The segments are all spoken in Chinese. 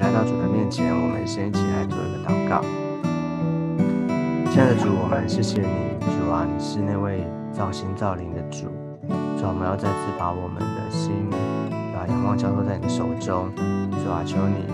来到主的面前，我们先一起来做一个祷告。亲爱的主，我们谢谢你，主啊，你是那位造心造灵的主。主啊，我们要再次把我们的心，把仰望交托在你手中。主啊，求你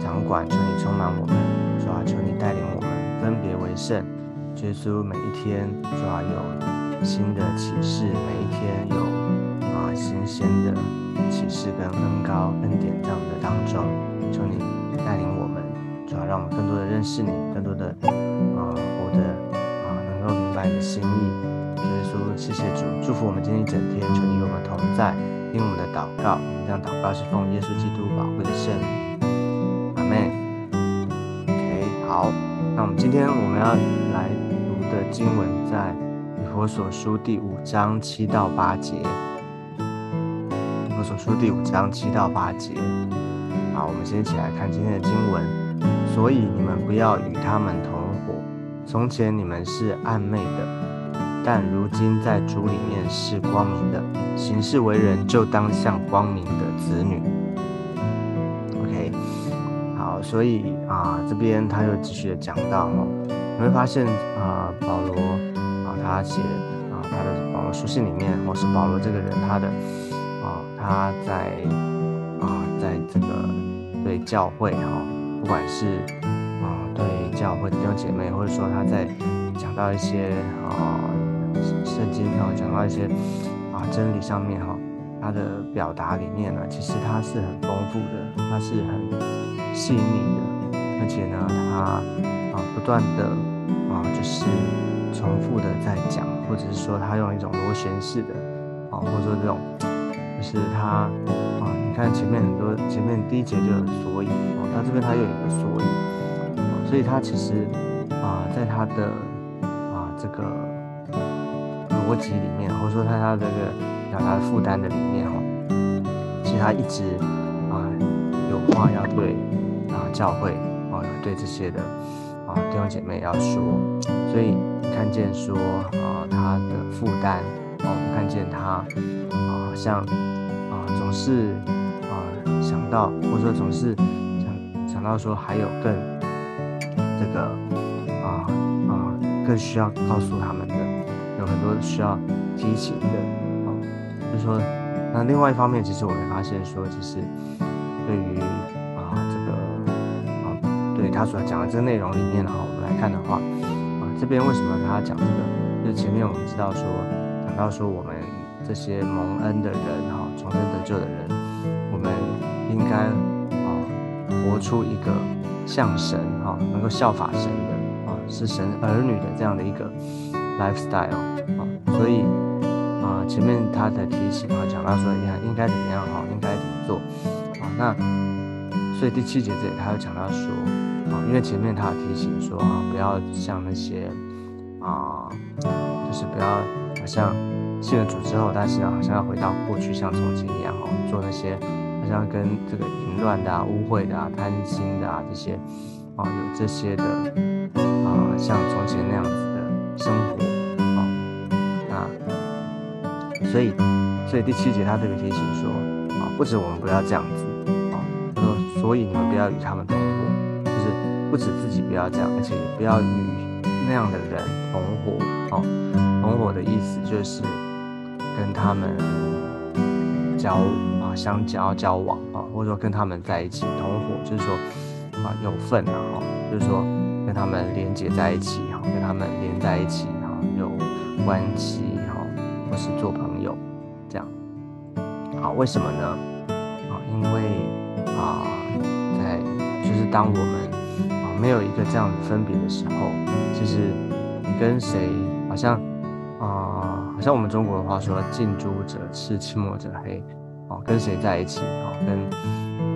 掌管，求你充满我们。主啊，求你带领我们分别为圣。耶稣，每一天，主啊，有新的启示，每一天有啊新鲜的启示跟恩高恩典在我们的当中，求你带领我们，主要让我们更多的认识你，更多的啊活得啊能够明白你的心意。所以说，谢谢主，祝福我们今天一整天，求你与我们同在，听我们的祷告，这样祷告是奉耶稣基督宝贵的圣名，阿门。OK，好，那我们今天我们要来读。的经文在以佛所书第五章七到八节。以佛所书第五章七到八节。我们先一起来看今天的经文。所以你们不要与他们同伙。从前你们是暗昧的，但如今在主里面是光明的。行事为人就当像光明的子女。OK，好，所以啊，这边他又继续的讲到哦。你会发现啊，保罗啊，他写啊，他的保罗书信里面，或是保罗这个人，他的啊，他在啊，在这个对教会哈，不管是啊对教会弟兄姐妹，或者说他在讲到一些啊圣经啊，讲到一些啊真理上面哈，他的表达里面呢，其实他是很丰富的，他是很细腻的，而且呢，他。啊，不断的啊，就是重复的在讲，或者是说他用一种螺旋式的啊，或者说这种，就是他，看前面很多，前面第一节就有所以哦，他这边他又有一个所以，所以他其实啊，在他的啊这个逻辑里面，或者说他他这个表达负担的里面哈，其实他一直啊有话要对啊教会啊对这些的。啊，弟兄姐妹要说，所以看见说啊，他的负担，哦，看见他啊，像啊，总是到，或者说总是想想到说还有更这个啊啊更需要告诉他们的，有很多需要提醒的，啊，就是说，那另外一方面，其实我会发现说，其实对于啊这个啊对。他所讲的这个内容里面哈，我们来看的话，啊，这边为什么他讲这个？就前面我们知道说，讲到说我们这些蒙恩的人哈，重生得救的人，应该啊，活出一个像神哈，能够效法神的啊，是神儿女的这样的一个 lifestyle 啊，所以啊，前面他的提醒啊，讲到说，你看应该怎么样哈，应该怎么做啊？那所以第七节这里他又讲到说。啊，因为前面他提醒说啊，不要像那些啊，就是不要好像信了主之后，但是好像要回到过去像从前一样哦，做那些好像跟这个淫乱的、啊、污秽的、啊、贪心的啊这些啊，有这些的啊，像从前那样子的生活啊，那所以所以第七节他特别提醒说啊，不止我们不要这样子啊，他说，所以你们不要与他们同伙，就是。不止自己不要这样，而且也不要与那样的人同伙哦。同伙的意思就是跟他们交相交交往啊，或者说跟他们在一起同伙，就是说啊有份啊哈，就是说跟他们连接在一起哈，跟他们连在一起哈，有关系哈，或是做朋友这样。好，为什么呢？啊，因为啊，在就是当我们啊没有一个这样的分别的时候，其实你跟谁好像啊，好像我们中国的话说“近朱者赤，近墨者黑”，哦，跟谁在一起，哦，跟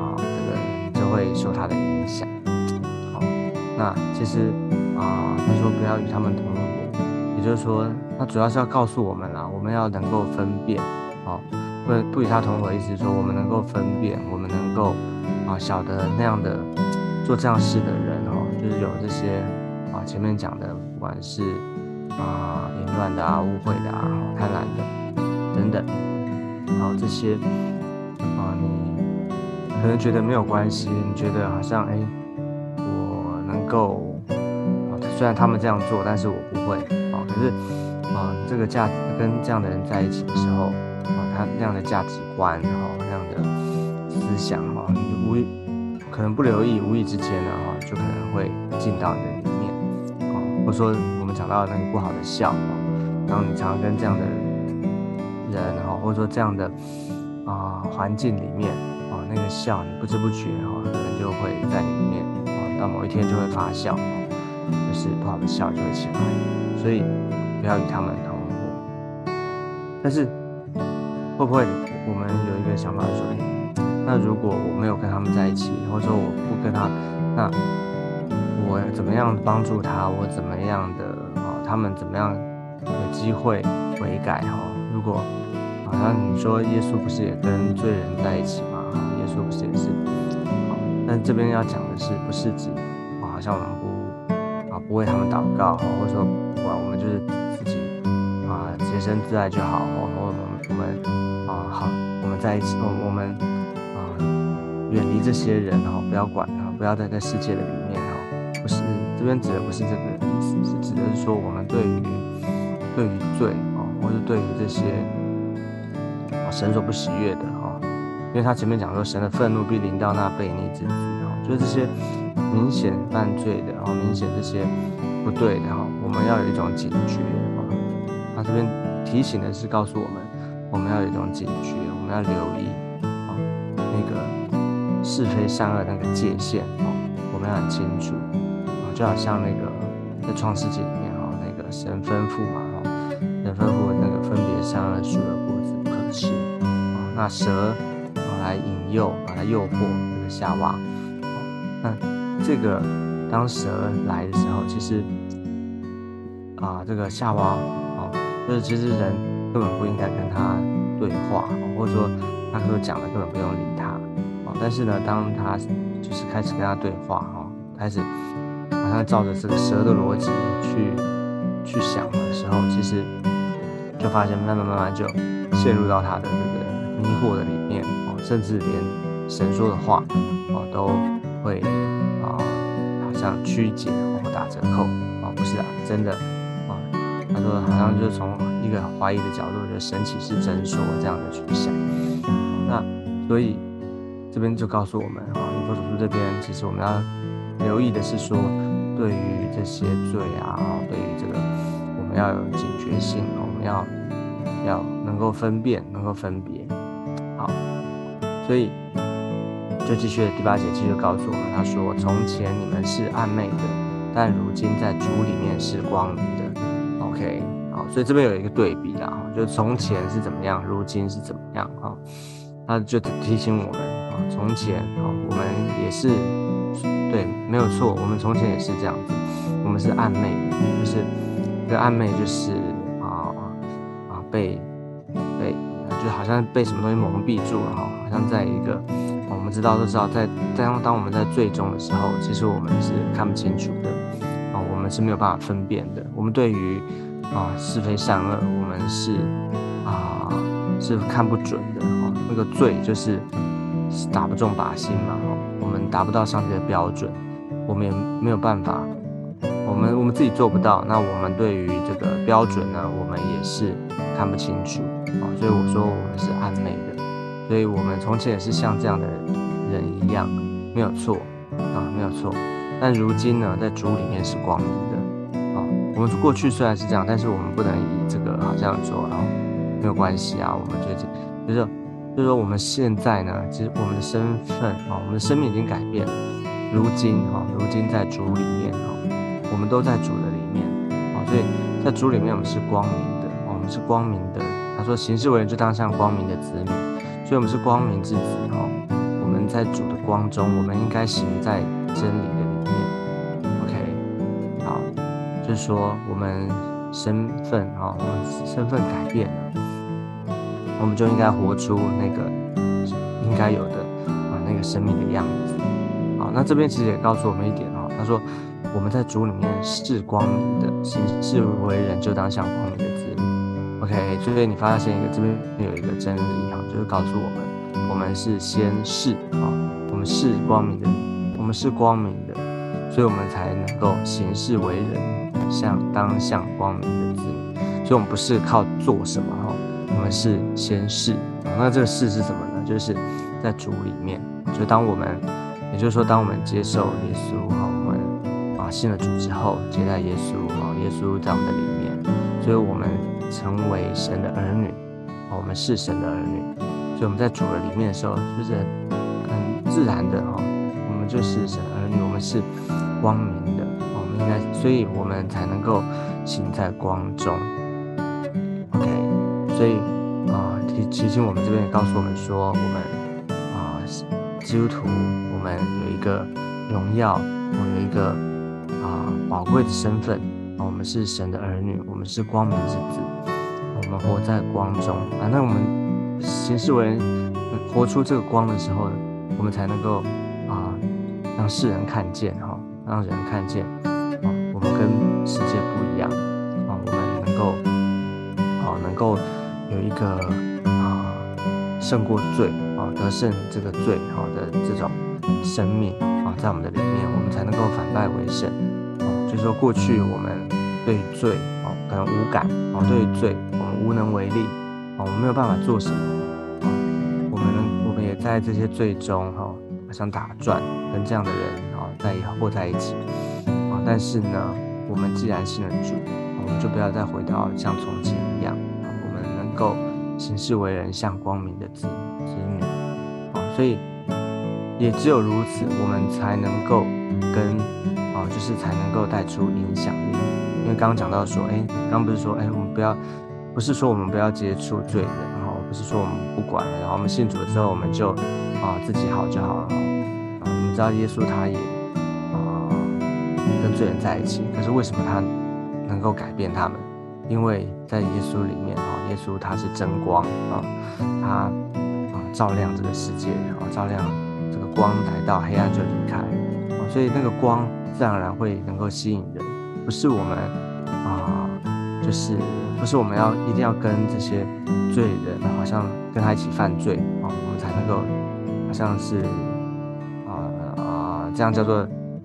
啊这个就会受他的影响。好，那其实啊，他说不要与他们同伙，也就是说，他主要是要告诉我们啦，我们要能够分辨，哦，不不与他同伙，意思是说我们能够分辨，我们能够啊晓得那样的做这样事的人哦。就是有这些啊，前面讲的，不管是啊淫乱的啊、污秽的啊、贪婪的等等，然后这些，可能觉得没有关系，你觉得好像哎，我能够啊，虽然他们这样做，但是我不会啊。可是啊，这个价跟这样的人在一起的时候啊，他那样的价值观哈，那样的思想哈，你无可能不留意，无意之间呢哈，就可能会进到你的里面啊。或者说我们讲到那个不好的笑啊，然后你常常跟这样的人哈，或者说这样的啊环境里面。那个笑，你不知不觉哈，可能就会在里面啊，到某一天就会发笑，就是不好的笑就会起来，所以不要与他们同伙。但是会不会我们有一个想法说，哎，那如果我没有跟他们在一起，或者说我不跟他，那我怎么样帮助他？我怎么样的啊？他们怎么样有机会悔改哈？如果好像你说耶稣不是也跟罪人在一起吗？这边要讲的是，不是指啊，好像我们不啊不为他们祷告，或者说不管我们就是自己啊洁身自爱就好，或我们我们啊好，我们在一起，我我们啊远离这些人哈，不要管他，不要在这世界的里面哈，不是这边指的不是这个意思，是指的是说我们对于对于罪啊，或者对于这些啊神所不喜悦的。因为他前面讲说，神的愤怒必临到那悖逆之子，哈，就是这些明显犯罪的，然后明显这些不对的，哈，我们要有一种警觉，啊，他这边提醒的是告诉我们，我们要有一种警觉，我们要留意，啊，那个是非善恶那个界限，啊，我们要很清楚，啊，就好像那个在创世纪里面，哈，那个神吩咐嘛，哈，神吩咐那个分别善恶树的果子不可吃，啊，那蛇。来引诱，把它诱惑这个夏娃。那这个当蛇来的时候，其实啊，这个夏娃哦，就是其实人根本不应该跟他对话，或者说他所讲的根本不用理他。哦，但是呢，当他就是开始跟他对话，哈，开始好像照着这个蛇的逻辑去去想的时候，其实就发现慢慢慢慢就陷入到他的这个迷惑的里面。甚至连神说的话哦都会啊，好像曲解或打折扣啊，不是啊，真的啊，他说好像就是从一个怀疑的角度，觉得神启是真说这样的去想。那所以这边就告诉我们啊，以佛所书这边其实我们要留意的是说，对于这些罪啊，对于这个我们要有警觉性，我们要要能够分辨，能够分别。好所以，就继续第八节继续告诉我们，他说：“从前你们是暧昧的，但如今在主里面是光明的。” OK，好，所以这边有一个对比啦，就从前是怎么样，如今是怎么样啊？他就提醒我们啊，从前啊，我们也是对，没有错，我们从前也是这样子，我们是暧昧，就是这个暧昧就是啊啊被。就好像被什么东西蒙蔽住了哈，好像在一个我们知道都知道，在当当我们在最终的时候，其实我们是看不清楚的啊，我们是没有办法分辨的。我们对于啊是非善恶，我们是啊是看不准的哦。那个罪就是打不中靶心嘛哈，我们达不到上帝的标准，我们也没有办法，我们我们自己做不到。那我们对于这个标准呢，我们也是看不清楚。所以我说我们是暧昧的，所以我们从前也是像这样的人一样，没有错啊，没有错。但如今呢，在主里面是光明的啊。我们过去虽然是这样，但是我们不能以这个好像说啊没有关系啊。我们觉得就是就是说我们现在呢，其实我们的身份啊，我们的生命已经改变。如今哈，如今在主里面哈，我们都在主的里面啊。所以在主里面我们是光明的，我们是光明的。说：“行事为人就当像光明的子女，所以我们是光明之子哦。我们在主的光中，我们应该行在真理的里面。OK，好，就是说我们身份哦，我们身份改变了，我们就应该活出那个应该有的啊那个生命的样子。好，那这边其实也告诉我们一点哈，他说我们在主里面是光明的，行事为人就当像光明的。” OK，所以你发现一个这边有一个真理哈，就是告诉我们，我们是先是啊，我们是光明的，我们是光明的，所以我们才能够行事为人，像当像光明的子女。所以，我们不是靠做什么哈，我们是先是。那这个事是什么呢？就是在主里面，就当我们，也就是说，当我们接受耶稣哈，我们啊信了主之后，接待耶稣啊，耶稣在我们的里面，所以我们成为神的儿女，我们是神的儿女。所以我们在主的里面的时候，就是很自然的哈，我们就是神儿女，我们是光明的，我们应该，所以我们才能够行在光中。OK，所以啊。提提醒我们这边也告诉我们说，我们啊，基督徒，我们有一个荣耀，我们有一个啊宝贵的身份，我们是神的儿女，我们是光明之子，我们活在光中啊。那我们行事为人，活出这个光的时候，我们才能够啊，让世人看见哈，让人看见啊，我们跟世界不一样啊，我们能够啊，能够有一个啊。胜过罪啊，得胜这个罪啊的这种生命啊，在我们的里面，我们才能够反败为胜。就是说，过去我们对罪哦可能无感哦，对罪我们无能为力哦，我们没有办法做什么啊。我们我们也在这些罪中哈，好像打转，跟这样的人啊在活在一起啊。但是呢，我们既然信了主，我们就不要再回到像从前一样啊，我们能够。行事为人像光明的子子女，啊，所以也只有如此，我们才能够跟啊，就是才能够带出影响力。因为刚刚讲到说，哎，刚不是说，哎，我们不要，不是说我们不要接触罪人，然后不是说我们不管了，然后我们信主了之后，我们就啊自己好就好了。啊，我们知道耶稣他也啊跟罪人在一起，可是为什么他能够改变他们？因为在耶稣里面啊。耶稣他是真光啊，他啊照亮这个世界然后，照亮光来到黑暗就离开，所以那个光自然而然会能够吸引人，不是我们啊，就是不是我们要一定要跟这些罪人好像跟他一起犯罪。啊，我们才能够好像是啊啊这样叫做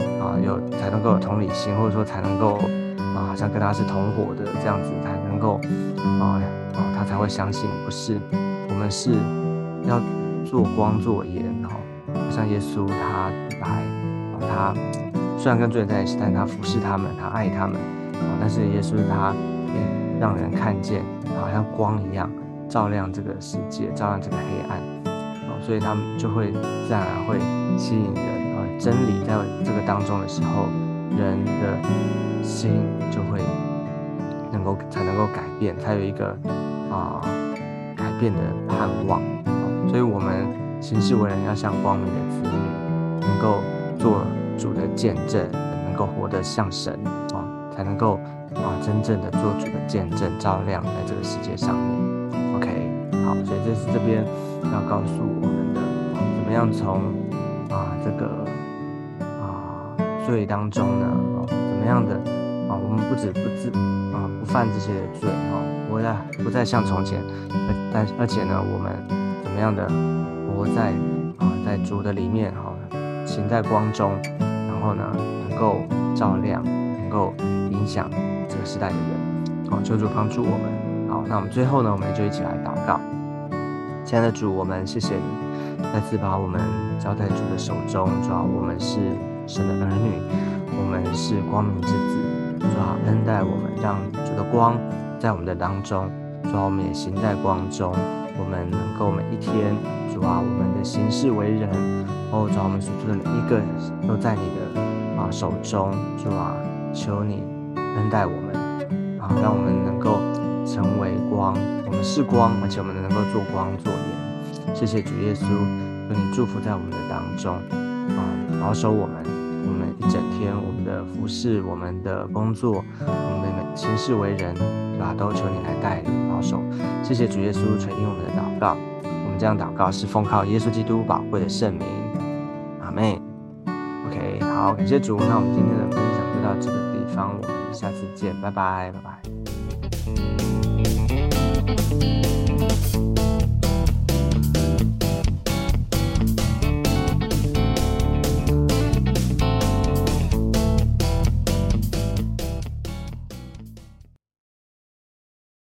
啊有才能够有同理心，或者说才能够啊好像跟他是同伙的这样子才能够啊啊。他才会相信，不是我们是要做光做盐，像耶稣他来，他虽然跟罪人在一起，但他服侍他们，他爱他们啊。但是耶稣他也让人看见，好像光一样照亮这个世界，照亮这个黑暗啊。所以他们就会自然而然会吸引人啊。真理在这个当中的时候，人的心就会能够才能够改变，才有一个。啊，改变的盼望，所以，我们行事为人要像光明的子女，能够做主的见证，能够活得像神啊，才能够啊，真正的做主的见证，照亮在这个世界上面。OK，好，所以这是这边要告诉我们的，怎么样从啊这个啊罪当中呢，怎么样的啊，我们不止不自啊不犯这些罪啊。不再不再像从前，而但而且呢，我们怎么样的活在啊，在主的里面哈，行在光中，然后呢，能够照亮，能够影响这个时代的人，好，求主帮助我们。好，那我们最后呢，我们就一起来祷告。亲爱的主，我们谢谢你，再次把我们交在主的手中。主要我们是神的儿女，我们是光明之子。主要恩待我们，让主的光。在我们的当中，主啊，我们也行在光中。我们能够每一天，主啊，我们的行事为人，哦，主啊，我们所做的每一个都在你的啊手中。主啊，求你恩待我们，啊，让我们能够成为光。我们是光，而且我们能够做光做盐。谢谢主耶稣，求你祝福在我们的当中，啊，保守我们，我们一整天，我们的服饰，我们的工作，我们的行事为人。啊，都求你来带领保守，谢谢主耶稣垂听我们的祷告。这样祷告是奉靠耶稣基督宝贵的圣名，阿妹。OK，好，感谢主。那我们今天的分享就到这个地方，我们下次见，拜拜，拜拜。